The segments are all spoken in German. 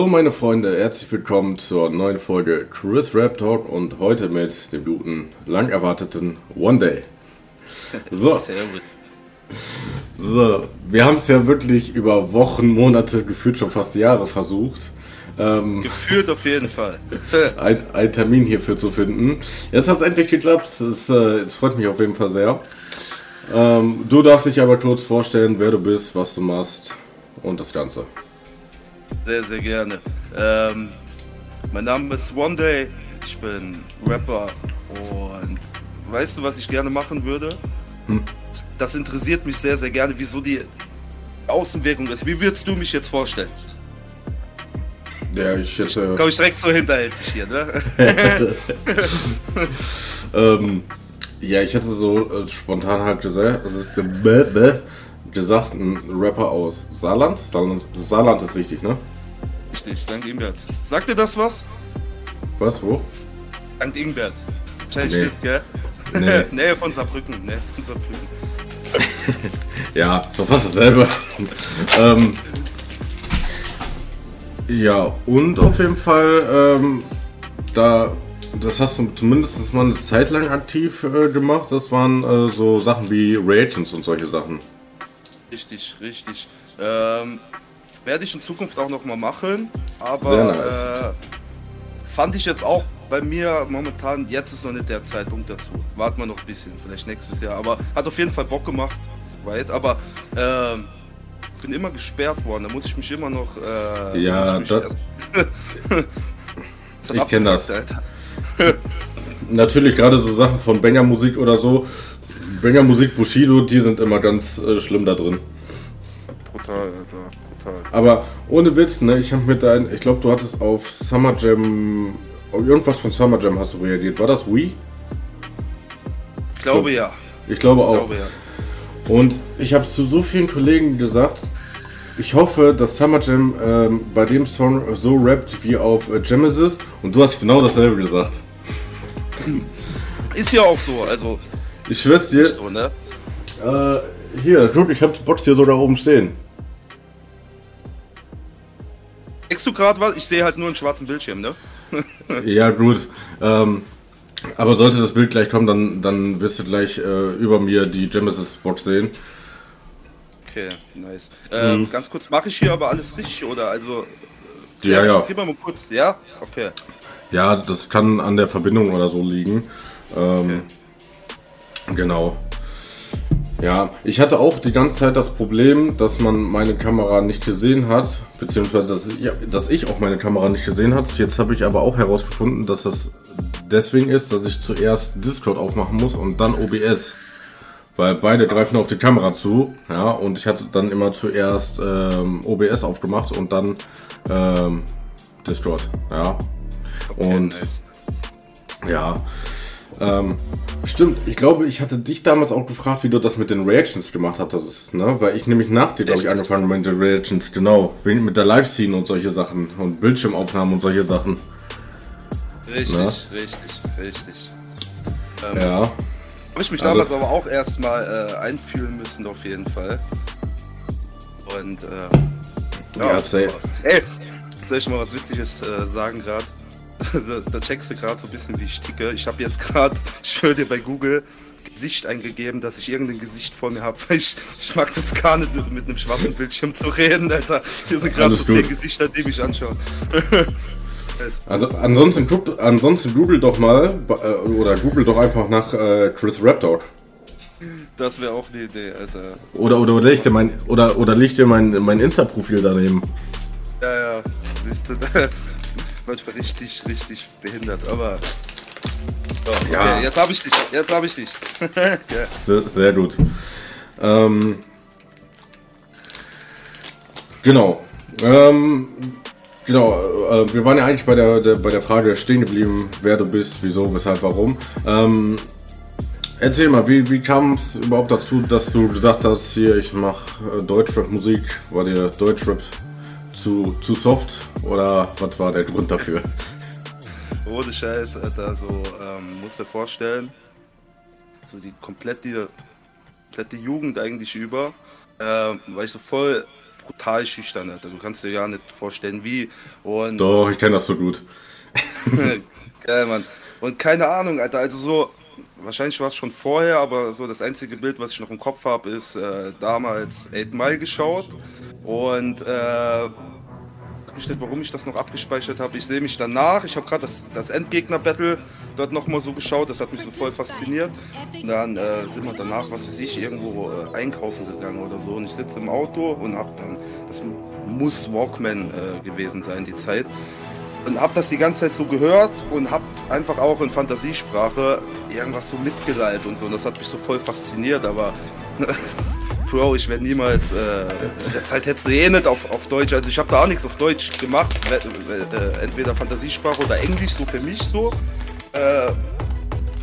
So, meine Freunde, herzlich willkommen zur neuen Folge Chris Rap Talk und heute mit dem guten, lang erwarteten One Day. So, so wir haben es ja wirklich über Wochen, Monate, gefühlt schon fast Jahre versucht, ähm, Gefühlt auf jeden Fall. ein, einen Termin hierfür zu finden. Jetzt hat es endlich geklappt, es, äh, freut mich auf jeden Fall sehr. Ähm, du darfst dich aber kurz vorstellen, wer du bist, was du machst und das Ganze. Sehr, sehr gerne. Ähm, mein Name ist One Day. Ich bin Rapper und weißt du, was ich gerne machen würde? Hm. Das interessiert mich sehr, sehr gerne, wieso die Außenwirkung ist. Wie würdest du mich jetzt vorstellen? Ja, ich hätte. Komm ich direkt so hinterhältig hier, ne? Ähm, ja, ich hätte so äh, spontan halt gesagt, also, bäh, bäh, gesagt, ein Rapper aus Saarland. Saarland. Saarland ist richtig, ne? Richtig, St. Ingbert. Sagt dir das was? Was, wo? St. Ingbert. Wahrscheinlich Nee. gell? Nee. Nähe von Saarbrücken, Nähe von Saarbrücken. Ja, so fast dasselbe. ähm, ja, und auf jeden Fall, ähm, da, das hast du zumindest mal eine Zeit lang aktiv äh, gemacht. Das waren äh, so Sachen wie Reagents und solche Sachen. Richtig, richtig. Ähm, werde ich in Zukunft auch noch mal machen, Sehr aber nice. äh, fand ich jetzt auch bei mir momentan, jetzt ist noch nicht der Zeitpunkt dazu. Warten wir noch ein bisschen, vielleicht nächstes Jahr, aber hat auf jeden Fall Bock gemacht, soweit, aber ähm, bin immer gesperrt worden, da muss ich mich immer noch. Äh, Ja, ich das- Ich kenn das. Alter. Natürlich gerade so Sachen von Banger Musik oder so. Banger Musik, Bushido, die sind immer ganz äh, schlimm da drin. Brutal, Alter, brutal. Aber ohne Witz, ne, ich habe mit deinem, ich glaube, du hattest auf Summer Jam, auf irgendwas von Summer Jam hast du reagiert. War das Wii? Ich glaube ja. Ich glaube Ich auch. glaube ja. Und ich habe zu so vielen Kollegen gesagt, ich hoffe, dass Summer Jam ähm, bei dem Song so rappt wie auf äh, Genesis. Und du hast genau dasselbe gesagt. Ist ja auch so, also Ich schwör's dir, so, ne? äh, hier, guck, ich habe die Box hier sogar oben stehen. Denkst du gerade was? Ich sehe halt nur einen schwarzen Bildschirm, ne? Ja, gut. Ähm, aber sollte das Bild gleich kommen, dann, dann wirst du gleich äh, über mir die Genesis-Box sehen. Okay, nice. Ähm, Ganz kurz, mache ich hier aber alles richtig oder also? Ja, ja. Gib mal mal kurz, ja? Okay. Ja, das kann an der Verbindung oder so liegen. Ähm, Genau. Ja, ich hatte auch die ganze Zeit das Problem, dass man meine Kamera nicht gesehen hat, beziehungsweise dass ich, ja, dass ich auch meine Kamera nicht gesehen hat. Jetzt habe ich aber auch herausgefunden, dass das deswegen ist, dass ich zuerst Discord aufmachen muss und dann OBS. Weil beide greifen auf die Kamera zu, ja, und ich hatte dann immer zuerst ähm, OBS aufgemacht und dann ähm, Discord, ja. Und nice. ja, ähm, stimmt. Ich glaube, ich hatte dich damals auch gefragt, wie du das mit den Reactions gemacht hattest, ne? Weil ich nämlich nach dir, glaube ich, angefangen habe mit den Reactions, genau. Mit der Live-Scene und solche Sachen und Bildschirmaufnahmen und solche Sachen. Richtig, Na? richtig, richtig. Ähm, Ja. Habe ich mich Also- damals aber auch erstmal äh, einfühlen müssen, auf jeden Fall. Und äh, Ja, safe. Ey, soll ich mal was Witziges äh, sagen gerade? Da, da checkst du gerade so ein bisschen, wie ich ticke. Ich habe jetzt gerade, ich schwöre dir bei Google, Gesicht eingegeben, dass ich irgendein Gesicht vor mir habe, weil ich, ich mag das gar nicht, mit einem schwarzen Bildschirm zu reden, Alter. Hier sind gerade so gut. zehn Gesichter, die mich anschauen. Also, ansonsten, guckt, ansonsten google doch mal, äh, oder google doch einfach nach äh, Chris Rap Dog. Das wäre auch eine Idee, Alter. Oder, oder, oder leg dir mein, oder, oder leg dir mein, mein Insta-Profil daneben. Ja, ja, siehst du, manchmal richtig, richtig behindert, aber. Okay, Ja. jetzt habe ich dich, jetzt habe ich dich. ja. Sehr, sehr gut. Ähm, genau. Ähm, genau, äh, wir waren ja eigentlich bei der, der, bei der Frage stehen geblieben, wer du bist, wieso, weshalb, warum. Ähm, erzähl mal, wie, wie kam es überhaupt dazu, dass du gesagt hast, hier, ich mache äh, Deutschrap-Musik? War dir Deutschrap zu, zu soft oder was war der Grund dafür? Ohne Scheiß, Alter, so, ähm, musst dir vorstellen, so die komplette, komplette Jugend eigentlich über, ähm, war ich so voll brutal schüchtern, Alter. Du kannst dir gar nicht vorstellen, wie. Und Doch, ich kenne das so gut. Geil, Mann. Und keine Ahnung, Alter, also so, wahrscheinlich war es schon vorher, aber so das einzige Bild, was ich noch im Kopf habe, ist äh, damals 8 Mile geschaut. Und äh, ich nicht, warum ich das noch abgespeichert habe. Ich sehe mich danach. Ich habe gerade das, das Endgegner-Battle dort nochmal so geschaut. Das hat mich so voll fasziniert. Und dann äh, sind wir danach, was weiß ich, irgendwo äh, einkaufen gegangen oder so. Und ich sitze im Auto und habe dann, das muss Walkman äh, gewesen sein, die Zeit. Und habe das die ganze Zeit so gehört und habe einfach auch in Fantasiesprache irgendwas so mitgeleitet und so. Und das hat mich so voll fasziniert. Aber Bro, ich werde niemals, äh, in der Zeit hättest du eh nicht auf, auf Deutsch, also ich habe da auch nichts auf Deutsch gemacht, äh, entweder Fantasiesprache oder Englisch, so für mich so. Äh,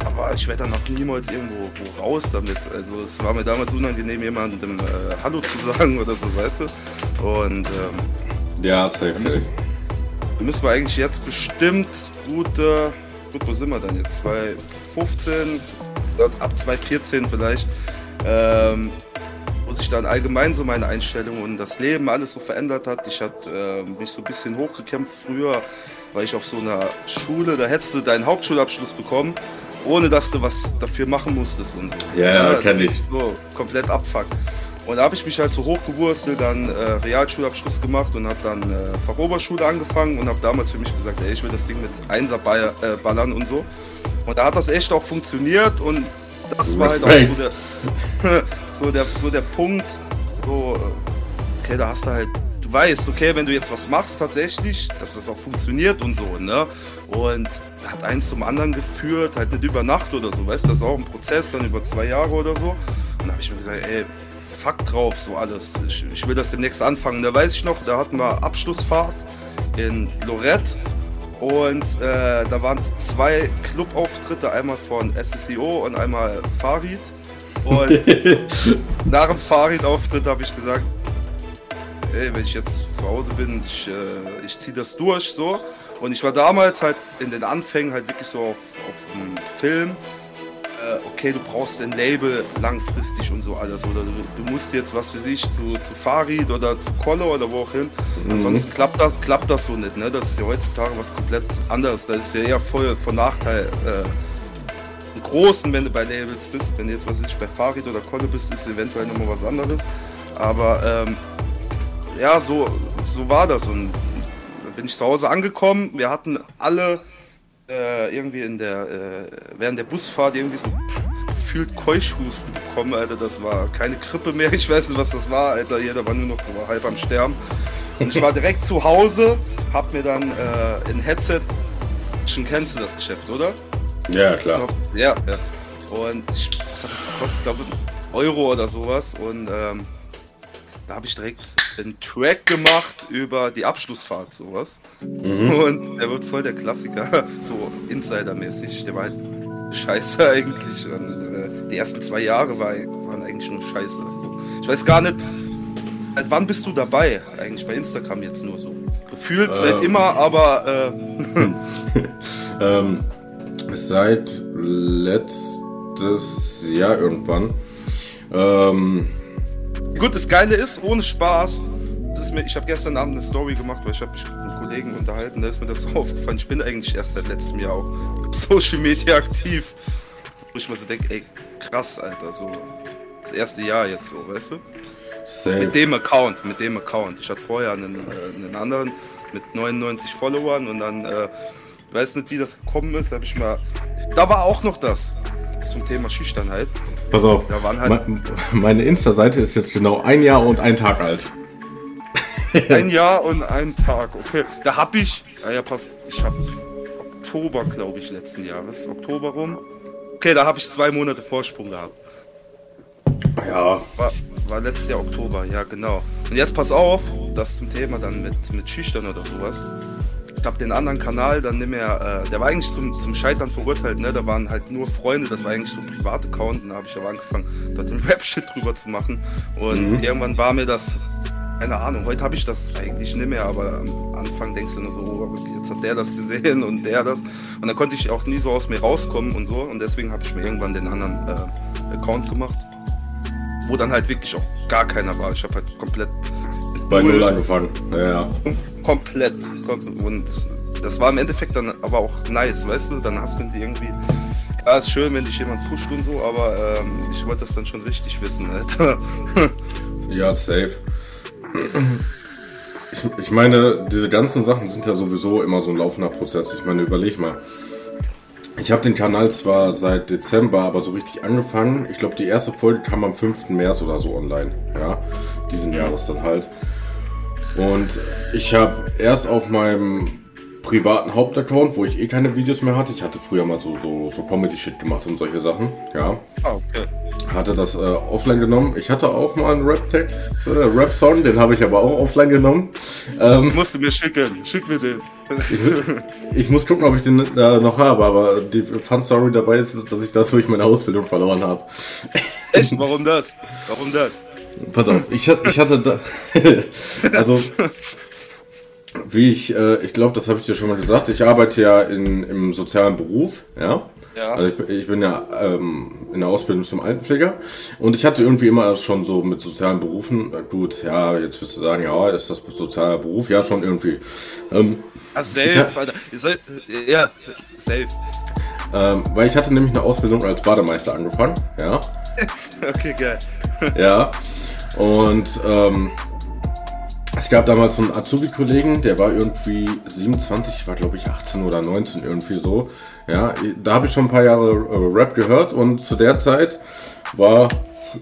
aber ich werde dann noch niemals irgendwo raus damit. Also es war mir damals unangenehm, jemandem äh, Hallo zu sagen oder so, weißt du. Und ähm, ja, safe. Müssen, müssen wir eigentlich jetzt bestimmt gute, gut, wo sind wir dann jetzt? 2015, ab 2014 vielleicht. Ähm, wo sich dann allgemein so meine Einstellung und das Leben alles so verändert hat. Ich hatte äh, mich so ein bisschen hochgekämpft. Früher war ich auf so einer Schule, da hättest du deinen Hauptschulabschluss bekommen, ohne dass du was dafür machen musstest und so. Ja, ja also kenn ich. So komplett abfuck. Und da habe ich mich halt so hochgewurstelt, dann äh, Realschulabschluss gemacht und habe dann äh, Fachoberschule angefangen und habe damals für mich gesagt, ey, ich will das Ding mit Einser äh, ballern und so. Und da hat das echt auch funktioniert und das war halt auch so der, so der, so der Punkt, so, okay, da hast du halt, du weißt, okay, wenn du jetzt was machst tatsächlich, dass das auch funktioniert und so, ne? Und hat eins zum anderen geführt, halt nicht über Nacht oder so, weißt du, das ist auch ein Prozess, dann über zwei Jahre oder so. Und da habe ich mir gesagt, ey, fuck drauf, so alles. Ich, ich will das demnächst anfangen. Da weiß ich noch, da hatten wir Abschlussfahrt in Lorette und äh, da waren zwei Clubauftritte, einmal von SSEO und einmal Farid. Und nach dem Farid-Auftritt habe ich gesagt, ey, wenn ich jetzt zu Hause bin, ich, äh, ich ziehe das durch so. Und ich war damals halt in den Anfängen halt wirklich so auf, auf einem Film okay, du brauchst ein Label langfristig und so alles. Oder du, du musst jetzt, was für sich, zu, zu Farid oder zu Kolle oder wo auch hin. Mhm. Ansonsten klappt das, klappt das so nicht. Ne? Das ist ja heutzutage was komplett anderes. Das ist ja eher voll von Nachteil. Äh, einen großen, wenn du bei Labels bist. Wenn du jetzt, was ich, bei Farid oder Kolle bist, ist eventuell nochmal was anderes. Aber ähm, ja, so, so war das. Und dann bin ich zu Hause angekommen. Wir hatten alle äh, irgendwie in der, äh, während der Busfahrt irgendwie so gefühlt Keuchhusten bekommen, Alter. Das war keine Krippe mehr, ich weiß nicht, was das war, Alter. Jeder war nur noch so halb am Sterben. Und ich war direkt zu Hause, hab mir dann äh, ein Headset, schon kennst du das Geschäft, oder? Ja, klar. Noch, ja, ja. Und ich? Ich glaube, Euro oder sowas. Und ähm, da habe ich direkt einen Track gemacht über die Abschlussfahrt, sowas. Mhm. Und der wird voll der Klassiker, so Insider-mäßig. Der war halt scheiße eigentlich. Und, äh, die ersten zwei Jahre war, waren eigentlich nur scheiße. Also, ich weiß gar nicht, seit wann bist du dabei? Eigentlich bei Instagram jetzt nur so. Gefühlt ähm. seit immer, aber. Äh, ähm, seit letztes Jahr irgendwann. Ähm, Gut, das Geile ist, ohne Spaß, ist mir, ich habe gestern Abend eine Story gemacht, weil ich habe mich mit einem Kollegen unterhalten, da ist mir das so aufgefallen. Ich bin eigentlich erst seit letztem Jahr auch auf Social Media aktiv. Wo ich mir so denke, ey, krass, Alter, so das erste Jahr jetzt so, weißt du? Safe. Mit dem Account, mit dem Account. Ich hatte vorher einen, äh, einen anderen mit 99 Followern und dann, äh, weiß nicht, wie das gekommen ist, habe ich mal, da war auch noch das zum Thema Schüchternheit. Pass auf, halt meine Insta-Seite ist jetzt genau ein Jahr und ein Tag alt. ein Jahr und ein Tag, okay. Da hab ich, ja, ja pass, ich hab Oktober, glaube ich, letzten Jahres, Oktober rum. Okay, da habe ich zwei Monate Vorsprung gehabt. Ja. War, war letztes Jahr Oktober, ja genau. Und jetzt pass auf, das zum Thema dann mit, mit Schüchtern oder sowas ich habe den anderen Kanal dann nicht mehr, äh, der war eigentlich zum, zum Scheitern verurteilt, ne? Da waren halt nur Freunde, das war eigentlich so ein Privataccount und da habe ich aber angefangen, dort den Rap-Shit drüber zu machen. Und mhm. irgendwann war mir das, keine Ahnung, heute habe ich das eigentlich nicht mehr, aber am Anfang denkst du nur so, oh, jetzt hat der das gesehen und der das. Und dann konnte ich auch nie so aus mir rauskommen und so. Und deswegen habe ich mir irgendwann den anderen äh, Account gemacht, wo dann halt wirklich auch gar keiner war. Ich habe halt komplett Bei Null angefangen, ja, ja. Komplett. Und das war im Endeffekt dann aber auch nice, weißt du? Dann hast du die irgendwie. Klar, ist schön, wenn dich jemand pusht und so, aber ähm, ich wollte das dann schon richtig wissen, Alter. ja, safe. Ich, ich meine, diese ganzen Sachen sind ja sowieso immer so ein laufender Prozess. Ich meine, überleg mal. Ich habe den Kanal zwar seit Dezember, aber so richtig angefangen. Ich glaube, die erste Folge kam am 5. März oder so online. Ja, diesen Jahres dann halt. Und ich habe erst auf meinem privaten Hauptaccount, wo ich eh keine Videos mehr hatte. Ich hatte früher mal so, so, so Comedy-Shit gemacht und solche Sachen. Ja. Ah, okay. Hatte das äh, offline genommen. Ich hatte auch mal einen Rap-Text, äh, Rap-Song, den habe ich aber auch offline genommen. Ähm, Musst du mir schicken. Schick mir den. ich, ich, muss gucken, ob ich den äh, noch habe, aber die Fun-Story dabei ist, dass ich dadurch meine Ausbildung verloren habe. Echt? Warum das? Warum das? Pass auf, ich, ich hatte da. also, wie ich, äh, ich glaube, das habe ich dir schon mal gesagt, ich arbeite ja in, im sozialen Beruf, ja. Ja. Also ich, ich bin ja ähm, in der Ausbildung zum Altenpfleger und ich hatte irgendwie immer schon so mit sozialen Berufen, gut, ja, jetzt wirst du sagen, ja, ist das sozialer Beruf? Ja, schon irgendwie. Ähm, also safe, Alter. Ja, safe. Ähm, weil ich hatte nämlich eine Ausbildung als Bademeister angefangen, ja. okay, geil. ja. Und ähm, es gab damals so einen Azubi-Kollegen, der war irgendwie 27, ich war glaube ich 18 oder 19 irgendwie so. Ja, da habe ich schon ein paar Jahre äh, Rap gehört und zu der Zeit war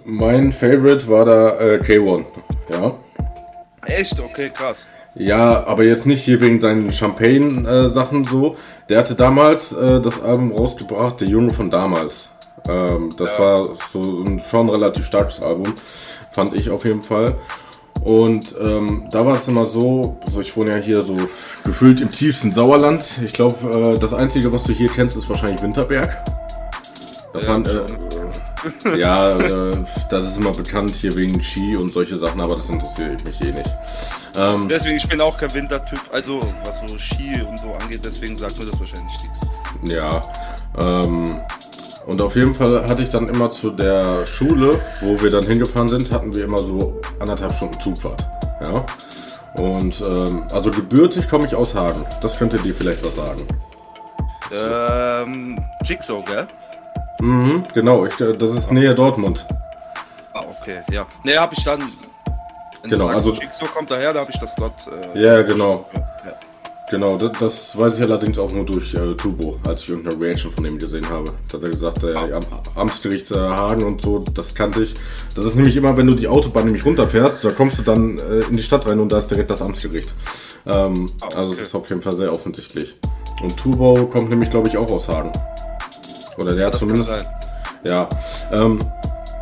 mein Favorite war da äh, K1. Ja. Echt? Okay, krass. Ja, aber jetzt nicht hier wegen seinen Champagne-Sachen äh, so. Der hatte damals äh, das Album rausgebracht, Der Junge von damals. Ähm, das ja. war so ein schon relativ starkes Album, fand ich auf jeden Fall. Und ähm, da war es immer so, so, ich wohne ja hier so gefühlt im tiefsten Sauerland. Ich glaube, äh, das Einzige, was du hier kennst, ist wahrscheinlich Winterberg. Das ja, waren, äh, ja äh, das ist immer bekannt hier wegen Ski und solche Sachen, aber das interessiert mich eh nicht. Ähm, deswegen, ich bin auch kein Wintertyp, also was so Ski und so angeht, deswegen sagt mir das wahrscheinlich nichts. Ja, ähm, und auf jeden Fall hatte ich dann immer zu der Schule, wo wir dann hingefahren sind, hatten wir immer so anderthalb Stunden Zugfahrt. Ja. Und ähm, also gebürtig komme ich aus Hagen. Das könnte dir vielleicht was sagen. Ähm, Jigsaw, gell? Mhm, genau. Ich, äh, das ist näher Dortmund. Ah, okay, ja. Ne, hab ich dann. Genau, also. Jigsaw kommt daher, da habe ich das dort. Äh, ja, genau. Ja. Genau, das, das, weiß ich allerdings auch nur durch äh, Tubo, als ich irgendeine Reaction von ihm gesehen habe. Da hat er gesagt, äh, ja, Amtsgericht äh, Hagen und so, das kannte ich. Das ist nämlich immer, wenn du die Autobahn nämlich runterfährst, da kommst du dann äh, in die Stadt rein und da ist direkt das Amtsgericht. Ähm, ah, okay. Also das ist auf jeden Fall sehr offensichtlich. Und Tubo kommt nämlich, glaube ich, auch aus Hagen. Oder der hat zumindest. Ja. Ähm,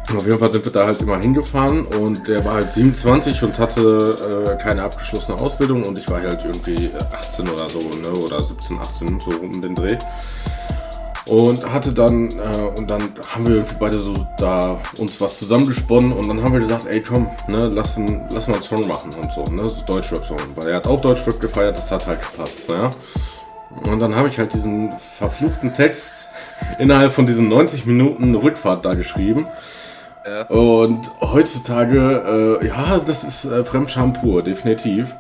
auf jeden Fall sind wir da halt immer hingefahren und der war halt 27 und hatte äh, keine abgeschlossene Ausbildung und ich war halt irgendwie 18 oder so, ne? Oder 17, 18, so um den Dreh. Und hatte dann, äh, und dann haben wir irgendwie beide so da uns was zusammengesponnen und dann haben wir gesagt, ey komm, ne, lass, ein, lass mal einen Song machen und so, ne, so Deutschrap-Song. Weil er hat auch Deutschrap gefeiert, das hat halt gepasst, ne? Und dann habe ich halt diesen verfluchten Text innerhalb von diesen 90 Minuten Rückfahrt da geschrieben. Ja. Und heutzutage, äh, ja, das ist äh, Fremdscham pur, definitiv.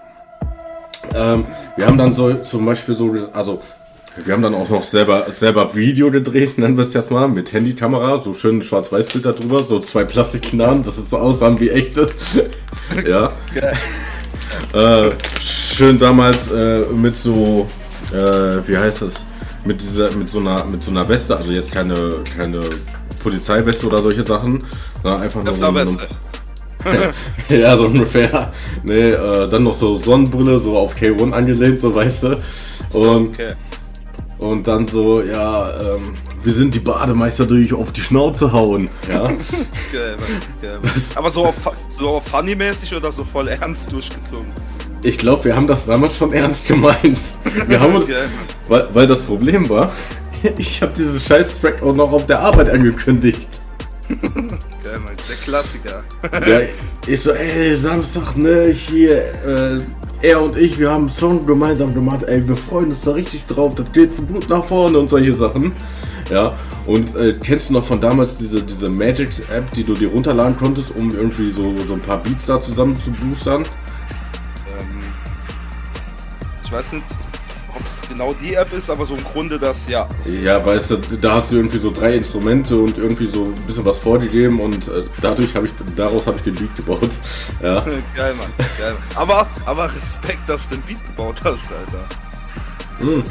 Ähm, wir haben dann so zum Beispiel so, also wir haben dann auch noch selber, selber Video gedreht, nennen wir es jetzt mal, mit Handykamera, so schön Schwarz-Weiß-Filter drüber, so zwei Plastikknarren, dass es so aussahen wie echte. ja. äh, schön damals äh, mit so, äh, wie heißt das, mit dieser, mit so einer, mit so einer Weste, also jetzt keine, keine Polizeiweste oder solche Sachen. Na, einfach nur so, so ja, so ungefähr. Nee, äh, dann noch so Sonnenbrille, so auf K1 angelehnt, so weißt du. Und, okay. und dann so, ja, ähm, wir sind die Bademeister, die euch auf die Schnauze hauen. Ja. geil, geil. Aber so, auf, so funny-mäßig oder so voll ernst durchgezogen? Ich glaube, wir haben das damals schon ernst gemeint. Wir haben uns, weil, weil das Problem war, ich habe dieses scheiß Track auch noch auf der Arbeit angekündigt. Geil, Mann, der Klassiker. ja, ich so, ey, Samstag, ne, hier, äh, er und ich, wir haben einen Song gemeinsam gemacht, ey, wir freuen uns da richtig drauf, das geht gut nach vorne und solche Sachen. Ja, und äh, kennst du noch von damals diese, diese Magic-App, die du dir runterladen konntest, um irgendwie so, so ein paar Beats da zusammen zu boostern? weiß nicht, ob es genau die App ist, aber so im Grunde das, ja. Ja, weißt du, da hast du irgendwie so drei Instrumente und irgendwie so ein bisschen was vorgegeben und äh, dadurch habe ich, daraus habe ich den Beat gebaut. Ja. Geil, Mann. Geil. Aber, aber Respekt, dass du den Beat gebaut hast, Alter. Mhm.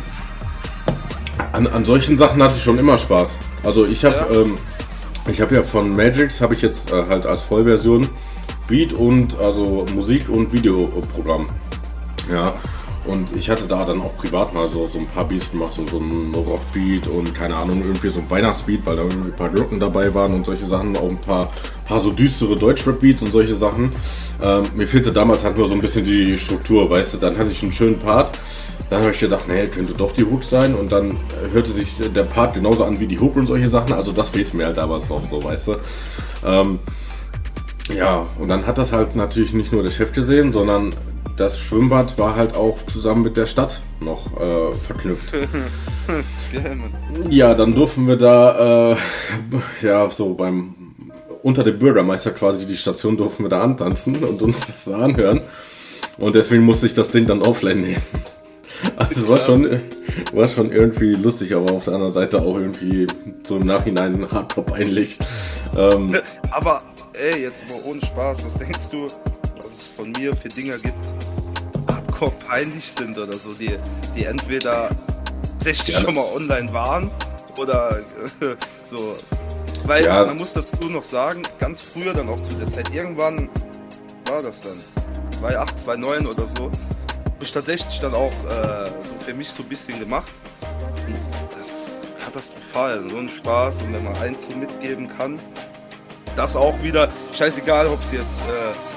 An, an solchen Sachen hatte ich schon immer Spaß. Also ich habe ja. ähm, ich habe ja von Magix habe ich jetzt äh, halt als Vollversion Beat und also Musik und Videoprogramm. Ja. Und ich hatte da dann auch privat mal so, so ein paar Beats gemacht, so, so ein Rockbeat und keine Ahnung, irgendwie so ein Weihnachtsbeat, weil da irgendwie ein paar Glocken dabei waren und solche Sachen, auch ein paar, paar so düstere Deutschrap-Beats und solche Sachen. Ähm, mir fehlte damals halt nur so ein bisschen die Struktur, weißt du, dann hatte ich einen schönen Part. Dann habe ich gedacht, nee, könnte doch die Hook sein und dann hörte sich der Part genauso an wie die Hook und solche Sachen. Also das fehlte mir halt damals noch so, weißt du. Ähm, ja, und dann hat das halt natürlich nicht nur der Chef gesehen, sondern das Schwimmbad war halt auch zusammen mit der Stadt noch äh, verknüpft. ja, dann durften wir da, äh, ja, so beim, unter dem Bürgermeister quasi die Station durften wir da antanzen und uns das da anhören. Und deswegen musste ich das Ding dann offline nehmen. Also es war schon, war schon irgendwie lustig, aber auf der anderen Seite auch irgendwie so im Nachhinein hardcore peinlich. Ähm, aber ey, jetzt mal ohne Spaß, was denkst du, von mir für Dinger gibt, hardcore peinlich sind oder so, die, die entweder 60 schon mal online waren oder äh, so. Weil ja. man muss dazu noch sagen, ganz früher dann auch zu der Zeit, irgendwann war das dann, 2008, 2009 oder so, habe ich tatsächlich dann auch äh, so für mich so ein bisschen gemacht. Das ist katastrophal, so ein Spaß und wenn man eins so mitgeben kann, das auch wieder, scheißegal, ob es jetzt äh,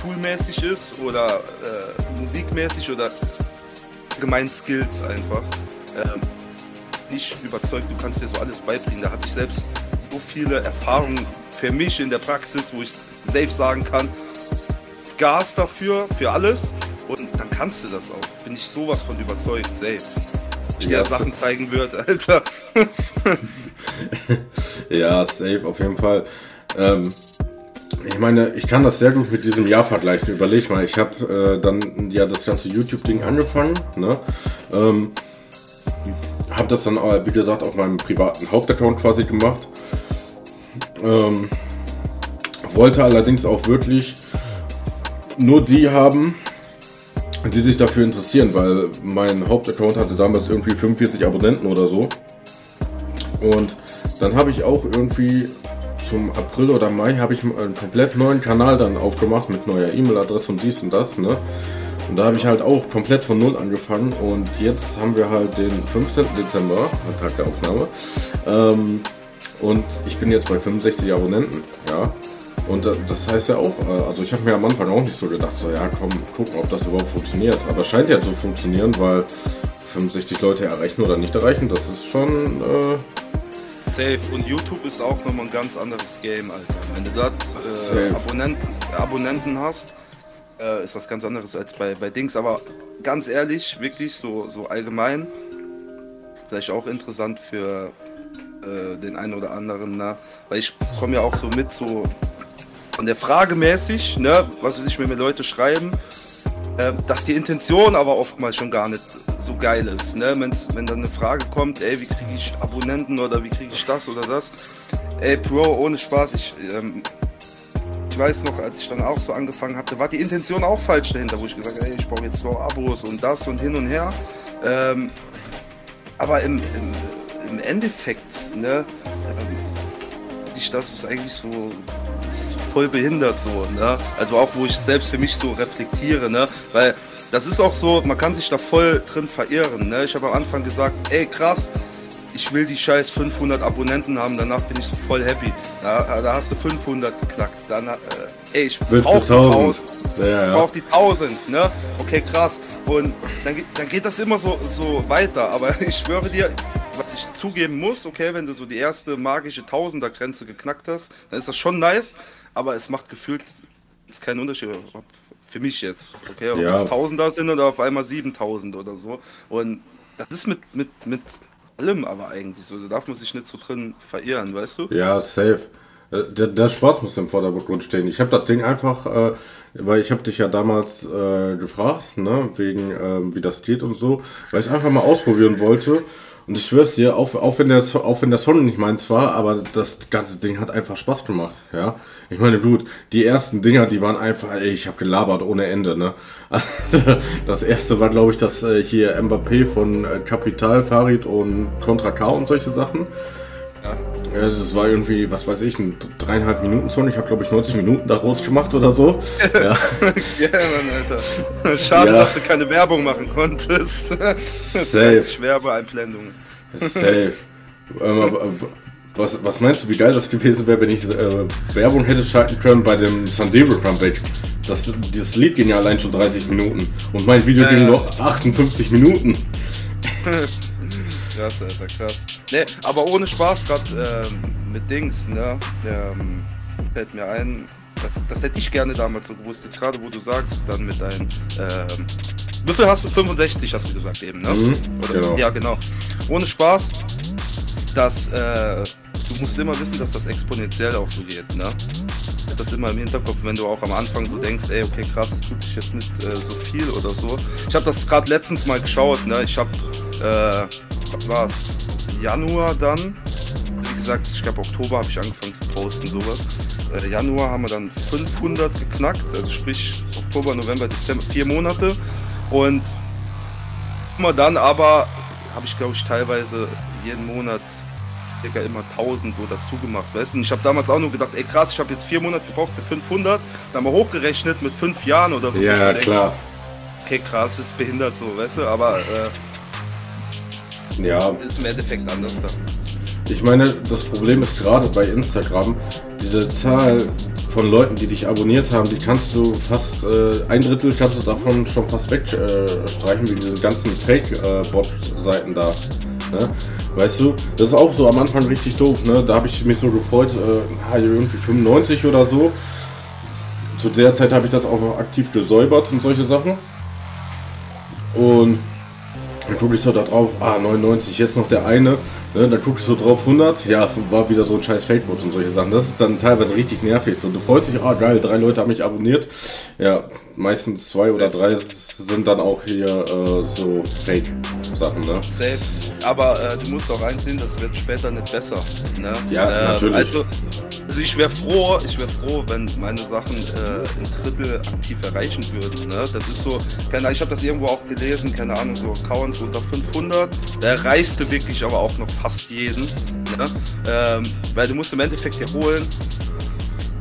schulmäßig ist oder äh, musikmäßig oder allgemein Skills einfach. Ähm, ich überzeugt, du kannst dir so alles beibringen. Da hatte ich selbst so viele Erfahrungen für mich in der Praxis, wo ich safe sagen kann, Gas dafür, für alles und dann kannst du das auch. Bin ich sowas von überzeugt, safe. Ich dir ja, Sachen zeigen würde, Alter. ja, safe, auf jeden Fall. Ähm, ich meine, ich kann das sehr gut mit diesem Jahr vergleichen. Überleg mal, ich habe äh, dann ja das ganze YouTube-Ding angefangen. Ne? Ähm, habe das dann, äh, wie gesagt, auf meinem privaten Hauptaccount quasi gemacht. Ähm, wollte allerdings auch wirklich nur die haben, die sich dafür interessieren, weil mein Hauptaccount hatte damals irgendwie 45 Abonnenten oder so. Und dann habe ich auch irgendwie zum April oder Mai habe ich einen komplett neuen Kanal dann aufgemacht mit neuer E-Mail-Adresse und dies und das, ne? Und da habe ich halt auch komplett von Null angefangen und jetzt haben wir halt den 15. Dezember, Tag der Aufnahme. Ähm, und ich bin jetzt bei 65 Abonnenten, ja. Und das heißt ja auch, äh, also ich habe mir am Anfang auch nicht so gedacht, so ja komm, gucken, ob das überhaupt funktioniert. Aber es scheint ja zu funktionieren, weil 65 Leute erreichen oder nicht erreichen, das ist schon äh, Safe. Und YouTube ist auch nochmal ein ganz anderes Game, Alter. Wenn du dort äh, Abonnenten, Abonnenten hast, äh, ist was ganz anderes als bei, bei Dings. Aber ganz ehrlich, wirklich so, so allgemein, vielleicht auch interessant für äh, den einen oder anderen, ne? weil ich komme ja auch so mit, so von der Frage mäßig, ne? was weiß ich, wenn mir Leute schreiben, äh, dass die Intention aber oftmals schon gar nicht so geil ist. Ne? Wenn's, wenn dann eine Frage kommt, ey, wie kriege ich Abonnenten oder wie kriege ich das oder das? Ey, Bro, ohne Spaß, ich, ähm, ich weiß noch, als ich dann auch so angefangen hatte, war die Intention auch falsch dahinter, wo ich gesagt habe, ey, ich brauche jetzt nur Abos und das und hin und her. Ähm, aber im, im, im Endeffekt, ne, ähm, das ist eigentlich so, ist voll behindert so, ne? Also auch wo ich selbst für mich so reflektiere, ne? Weil das ist auch so, man kann sich da voll drin verirren. Ne? Ich habe am Anfang gesagt, ey krass, ich will die scheiß 500 Abonnenten haben, danach bin ich so voll happy. Da, da hast du 500 geknackt. Dann, äh, ey, ich brauch die 1000. Ja, ja. brauch die 1000, ne? Okay, krass. Und dann, dann geht das immer so, so weiter. Aber ich schwöre dir, was ich zugeben muss, okay, wenn du so die erste magische Tausender-Grenze geknackt hast, dann ist das schon nice. Aber es macht gefühlt ist kein Unterschied, ob für mich jetzt. Okay, ob ja. es Tausender sind oder auf einmal 7000 oder so. Und das ist mit, mit, mit allem aber eigentlich so. Da darf man sich nicht so drin verirren, weißt du? Ja, safe. Äh, der, der Spaß muss im Vordergrund stehen. Ich habe das Ding einfach, äh, weil ich habe dich ja damals äh, gefragt, ne, wegen äh, wie das geht und so, weil ich einfach mal ausprobieren wollte. Und ich schwör's dir, auch, auch, wenn der, auch wenn der Song nicht meins war, aber das ganze Ding hat einfach Spaß gemacht, ja. Ich meine, gut, die ersten Dinger, die waren einfach, ey, ich habe gelabert ohne Ende, ne. Also, das erste war, glaube ich, das äh, hier Mbappé von äh, Capital, Farid und Contra K und solche Sachen. Ja. Das war irgendwie, was weiß ich, ein dreieinhalb Minuten Song. Ich habe, glaube ich, 90 Minuten daraus gemacht oder so. Ja, ja Mann, Alter. Schade, ja. dass du keine Werbung machen konntest. Safe. Werbeeinblendungen. Safe. Ähm, was, was meinst du, wie geil das gewesen wäre, wenn ich äh, Werbung hätte schalten können bei dem Sandero Comeback? Das, dieses Lied ging ja allein schon 30 Minuten und mein Video äh. ging noch 58 Minuten. krass, Alter, krass. Ne, aber ohne Spaß, gerade ähm, mit Dings, ne? Ähm, fällt mir ein, das, das hätte ich gerne damals so gewusst. Jetzt gerade, wo du sagst, dann mit deinen. Ähm, wie viel hast du? 65 hast du gesagt eben, ne? Mhm, Oder, genau. Ja, genau. Ohne Spaß, dass. Äh, du musst immer wissen, dass das exponentiell auch so geht, ne? Das immer im Hinterkopf, wenn du auch am Anfang so denkst, ey, okay, krass, es tut sich jetzt nicht äh, so viel oder so. Ich habe das gerade letztens mal geschaut, ne? Ich habe äh, war es Januar dann. Wie gesagt, ich glaube Oktober habe ich angefangen zu posten, sowas. Äh, Januar haben wir dann 500 geknackt, also sprich Oktober, November, Dezember, vier Monate. Und immer dann aber habe ich glaube ich teilweise jeden Monat circa immer 1000 so dazu gemacht, weißt du? ich habe damals auch nur gedacht, ey krass, ich habe jetzt vier Monate gebraucht für 500, dann mal hochgerechnet mit fünf Jahren oder so. Ja, klar. okay, krass, ist behindert so, weißt du, aber äh, ja. Ist im Endeffekt anders da. Ich meine, das Problem ist gerade bei Instagram, diese Zahl von Leuten, die dich abonniert haben, die kannst du fast, äh, ein Drittel kannst du davon schon fast wegstreichen, äh, wie diese ganzen Fake-Bot-Seiten da. Ne? Weißt du, das ist auch so am Anfang richtig doof, ne? Da habe ich mich so gefreut, äh, irgendwie 95 oder so. Zu der Zeit habe ich das auch noch aktiv gesäubert und solche Sachen. Und dann gucke ich so da drauf, ah, 99, jetzt noch der eine. Ne, dann gucke ich so drauf, 100, ja, war wieder so ein scheiß Fakebot und solche Sachen. Das ist dann teilweise richtig nervig. So, du freust dich, ah, geil, drei Leute haben mich abonniert. Ja, meistens zwei oder drei sind dann auch hier äh, so Fake-Sachen, ne? Safe. Aber äh, du musst auch einsehen, das wird später nicht besser. Ne? Ja, äh, natürlich. Also, also ich wäre froh, ich wäre froh, wenn meine Sachen äh, ein Drittel aktiv erreichen würden. Ne? Das ist so, keine, ich habe das irgendwo auch gelesen, keine Ahnung, so Accounts unter 500. Der erreichste wirklich aber auch noch fast jeden. Ne? Ähm, weil du musst im Endeffekt ja holen,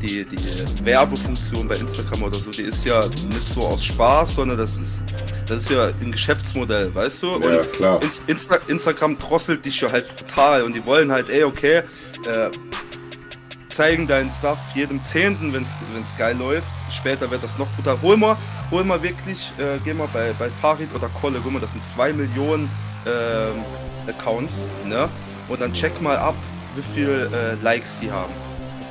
die, die Werbefunktion bei Instagram oder so, die ist ja nicht so aus Spaß, sondern das ist, das ist ja ein Geschäftsmodell, weißt du? Ja, und klar. Insta Instagram drosselt dich ja halt brutal und die wollen halt, ey, okay, äh, zeigen deinen Stuff jedem Zehnten, wenn es geil läuft. Später wird das noch brutal. Hol mal, hol mal wirklich, äh, geh mal bei, bei Farid oder Kolle, guck mal, das sind zwei Millionen äh, Accounts, ne? Und dann check mal ab, wie viel äh, Likes die haben.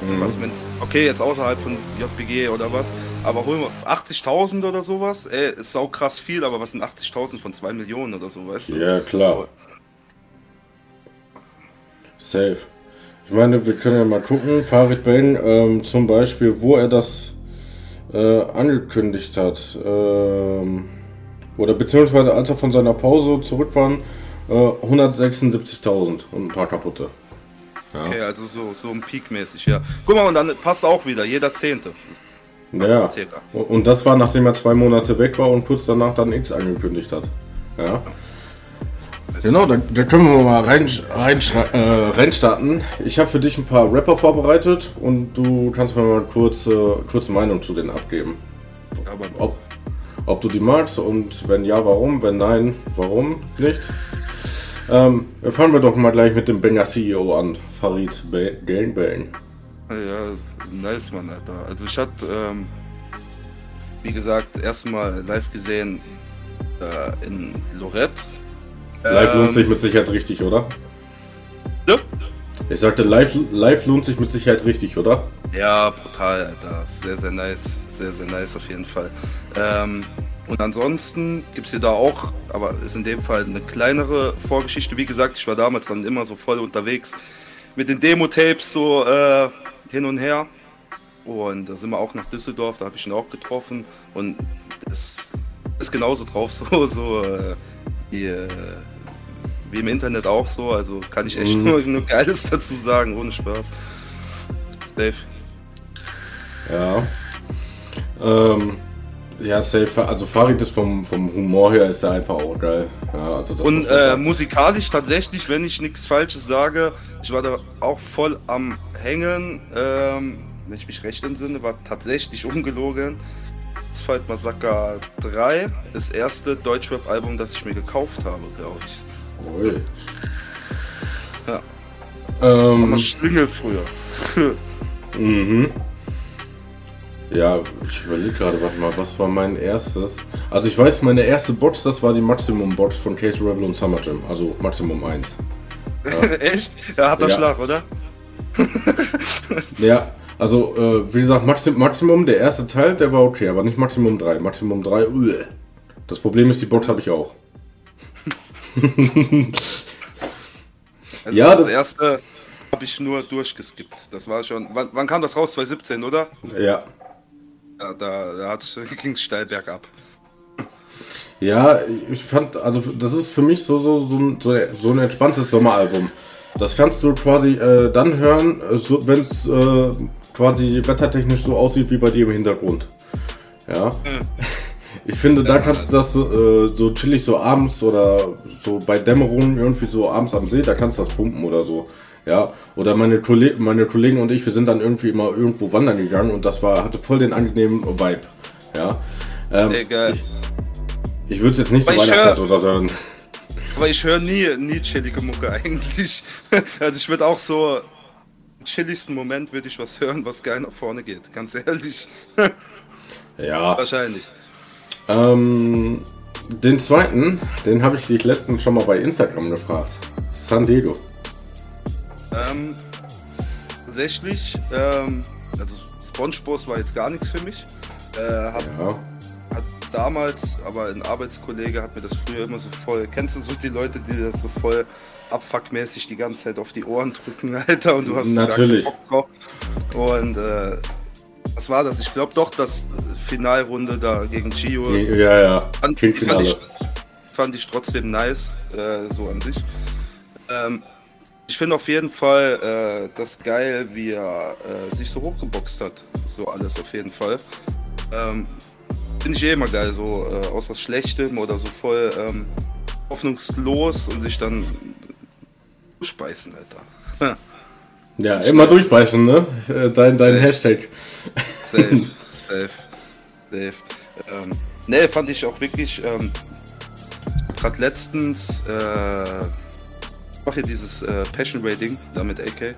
Mhm. Was, wenn's, okay, jetzt außerhalb von JPG oder was, aber holen wir 80.000 oder sowas, ey, ist auch krass viel, aber was sind 80.000 von 2 Millionen oder so, weißt du? Ja, klar. Safe. Ich meine, wir können ja mal gucken, Farid Bane ähm, zum Beispiel, wo er das äh, angekündigt hat. Ähm, oder beziehungsweise als er von seiner Pause zurück war, äh, 176.000 und ein paar kaputte. Ja. Okay, also so, so ein Peak-mäßig, ja. Guck mal, und dann passt auch wieder, jeder Zehnte. Ja, und das war nachdem er zwei Monate weg war und kurz danach dann X angekündigt hat. Ja. Genau, da, da können wir mal rein, rein, äh, reinstarten. Ich habe für dich ein paar Rapper vorbereitet und du kannst mir mal kurz äh, kurze Meinung zu denen abgeben. Ob, ob du die magst und wenn ja, warum? Wenn nein, warum nicht? Ähm, fangen wir doch mal gleich mit dem Banger CEO an, Farid Gangbang. Ja, nice, Mann, Alter. Also ich hatte, ähm, wie gesagt, erstmal live gesehen äh, in Lorette. Live ähm, lohnt sich mit Sicherheit richtig, oder? Ja? Ich sagte, live, live lohnt sich mit Sicherheit richtig, oder? Ja, brutal, Alter. Sehr, sehr nice. Sehr, sehr nice auf jeden Fall. Ähm, und ansonsten gibt es hier da auch, aber ist in dem Fall eine kleinere Vorgeschichte. Wie gesagt, ich war damals dann immer so voll unterwegs mit den Demo-Tapes, so, äh, hin und her. Und da sind wir auch nach Düsseldorf, da habe ich ihn auch getroffen. Und es ist genauso drauf, so, so äh, wie, wie im Internet auch so. Also kann ich echt Mhm. nur, nur Geiles dazu sagen, ohne Spaß. Dave. Ja. Ähm, ja, safe. Also Farid ist vom, vom Humor her ist er einfach auch geil. Ja, also Und äh, musikalisch tatsächlich, wenn ich nichts Falsches sage, ich war da auch voll am Hängen. Ähm, wenn ich mich recht entsinne, war tatsächlich ungelogen. Asphalt Massaker 3, das erste Deutschrap-Album, das ich mir gekauft habe, glaube ich. Ui. Ja. Ähm, Aber Schlingel früher. mhm. Ja, ich überlege gerade, warte mal, was war mein erstes? Also ich weiß, meine erste Box, das war die Maximum Box von Case Rebel und Summer Jam, also Maximum 1. Echt? Ja, hat er Ja. Schlag, oder? Ja, also äh, wie gesagt, Maxim Maximum, der erste Teil, der war okay, aber nicht Maximum 3. Maximum 3, uah. Das Problem ist, die Box habe ich auch. Also Ja, das, das- erste habe ich nur durchgeskippt. Das war schon. Wann, wann kam das raus? 2017, oder? Ja. Ja, da da ging es steil bergab. Ja, ich fand, also das ist für mich so, so, so, ein, so, so ein entspanntes Sommeralbum. Das kannst du quasi äh, dann hören, äh, so, wenn es äh, quasi wettertechnisch so aussieht wie bei dir im Hintergrund. Ja. Ich finde, da kannst du das äh, so chillig so abends oder so bei Dämmerung irgendwie so abends am See, da kannst du das pumpen oder so. Ja, oder meine, Kolle meine Kollegen und ich, wir sind dann irgendwie immer irgendwo wandern gegangen und das war, hatte voll den angenehmen Vibe. Ja. Ähm, Egal. Ich, ich würde es jetzt nicht so Weihnachtszeit oder so hören. Aber ich höre nie, nie chillige Mucke eigentlich. Also ich würde auch so im chilligsten Moment würde ich was hören, was geil nach vorne geht. Ganz ehrlich. Ja. Wahrscheinlich. Ähm, den zweiten, den habe ich dich letztens schon mal bei Instagram gefragt. San Diego. Ähm, tatsächlich, ähm, also Spongebob war jetzt gar nichts für mich. Äh, hab, Ja. hat damals, aber ein Arbeitskollege hat mir das früher immer so voll. Kennst du so die Leute, die das so voll abfuckmäßig die ganze Zeit auf die Ohren drücken, Alter, und du hast gar Natürlich. Bock drauf. Und äh, was war das? Ich glaube doch, das Finalrunde da gegen Gio. Ja, ja. Fand, fand, ich, fand ich trotzdem nice, äh, so an sich. Ähm, ich finde auf jeden Fall äh, das geil, wie er äh, sich so hochgeboxt hat. So alles auf jeden Fall. Ähm, finde ich eh immer geil, so äh, aus was Schlechtem oder so voll ähm, hoffnungslos und sich dann speisen, Alter. Ja, immer durchbeißen, ne? Äh, Dein, dein Hashtag. Safe, safe, safe. Ähm, ne, fand ich auch wirklich, ähm, gerade letztens, äh, mache hier dieses äh, Passion Rating da mit AK.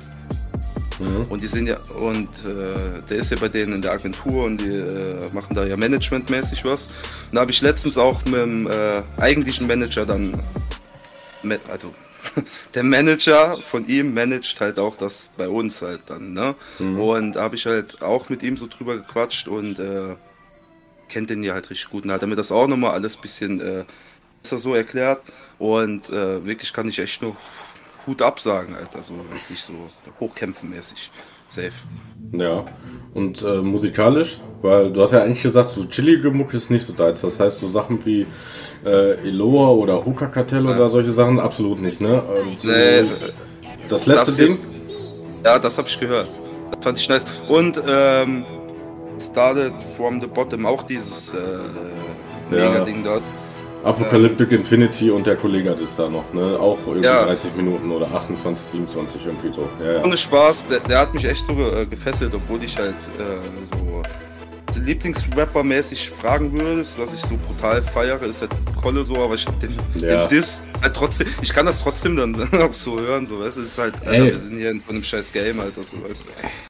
Mhm. Und die sind ja, und äh, der ist ja bei denen in der Agentur und die äh, machen da ja managementmäßig was. Und da habe ich letztens auch mit dem äh, eigentlichen Manager dann, mit, also der Manager von ihm managt halt auch das bei uns halt dann, ne? Und da habe ich halt auch mit ihm so drüber gequatscht und äh, kennt den ja halt richtig gut und hat mir das auch nochmal alles bisschen äh, besser so erklärt und äh, wirklich kann ich echt nur Hut absagen, Alter, so wirklich so hochkämpfenmäßig. Safe. Ja. Und äh, musikalisch? Weil du hast ja eigentlich gesagt, so chillige Mucke ist nicht so deins. Das heißt, so Sachen wie äh, Eloa oder Hookah Kartell oder solche Sachen absolut nicht, ne? Ähm, so Nee, das letzte das Ding? jetzt- Ja, das habe ich gehört. Das fand ich nice. Und ähm, Started from the Bottom, auch dieses äh, Ja. Mega-Ding dort. Apocalyptic Infinity und der Kollege ist da noch, ne? Auch irgendwie Ja. 30 Minuten oder 28, 27 irgendwie so. Ja, ja. Ohne Spaß, der, der hat mich echt so äh, gefesselt, obwohl ich halt äh, so Lieblingsrapper-mäßig fragen würdest, was ich so brutal feiere, ist halt Kolle so, aber ich hab den, Ja. den Diss halt trotzdem, ich kann das trotzdem dann auch so hören, so weißt du, es ist halt, Alter, Ey. wir sind hier in so einem scheiß Game, Alter, so weißt du.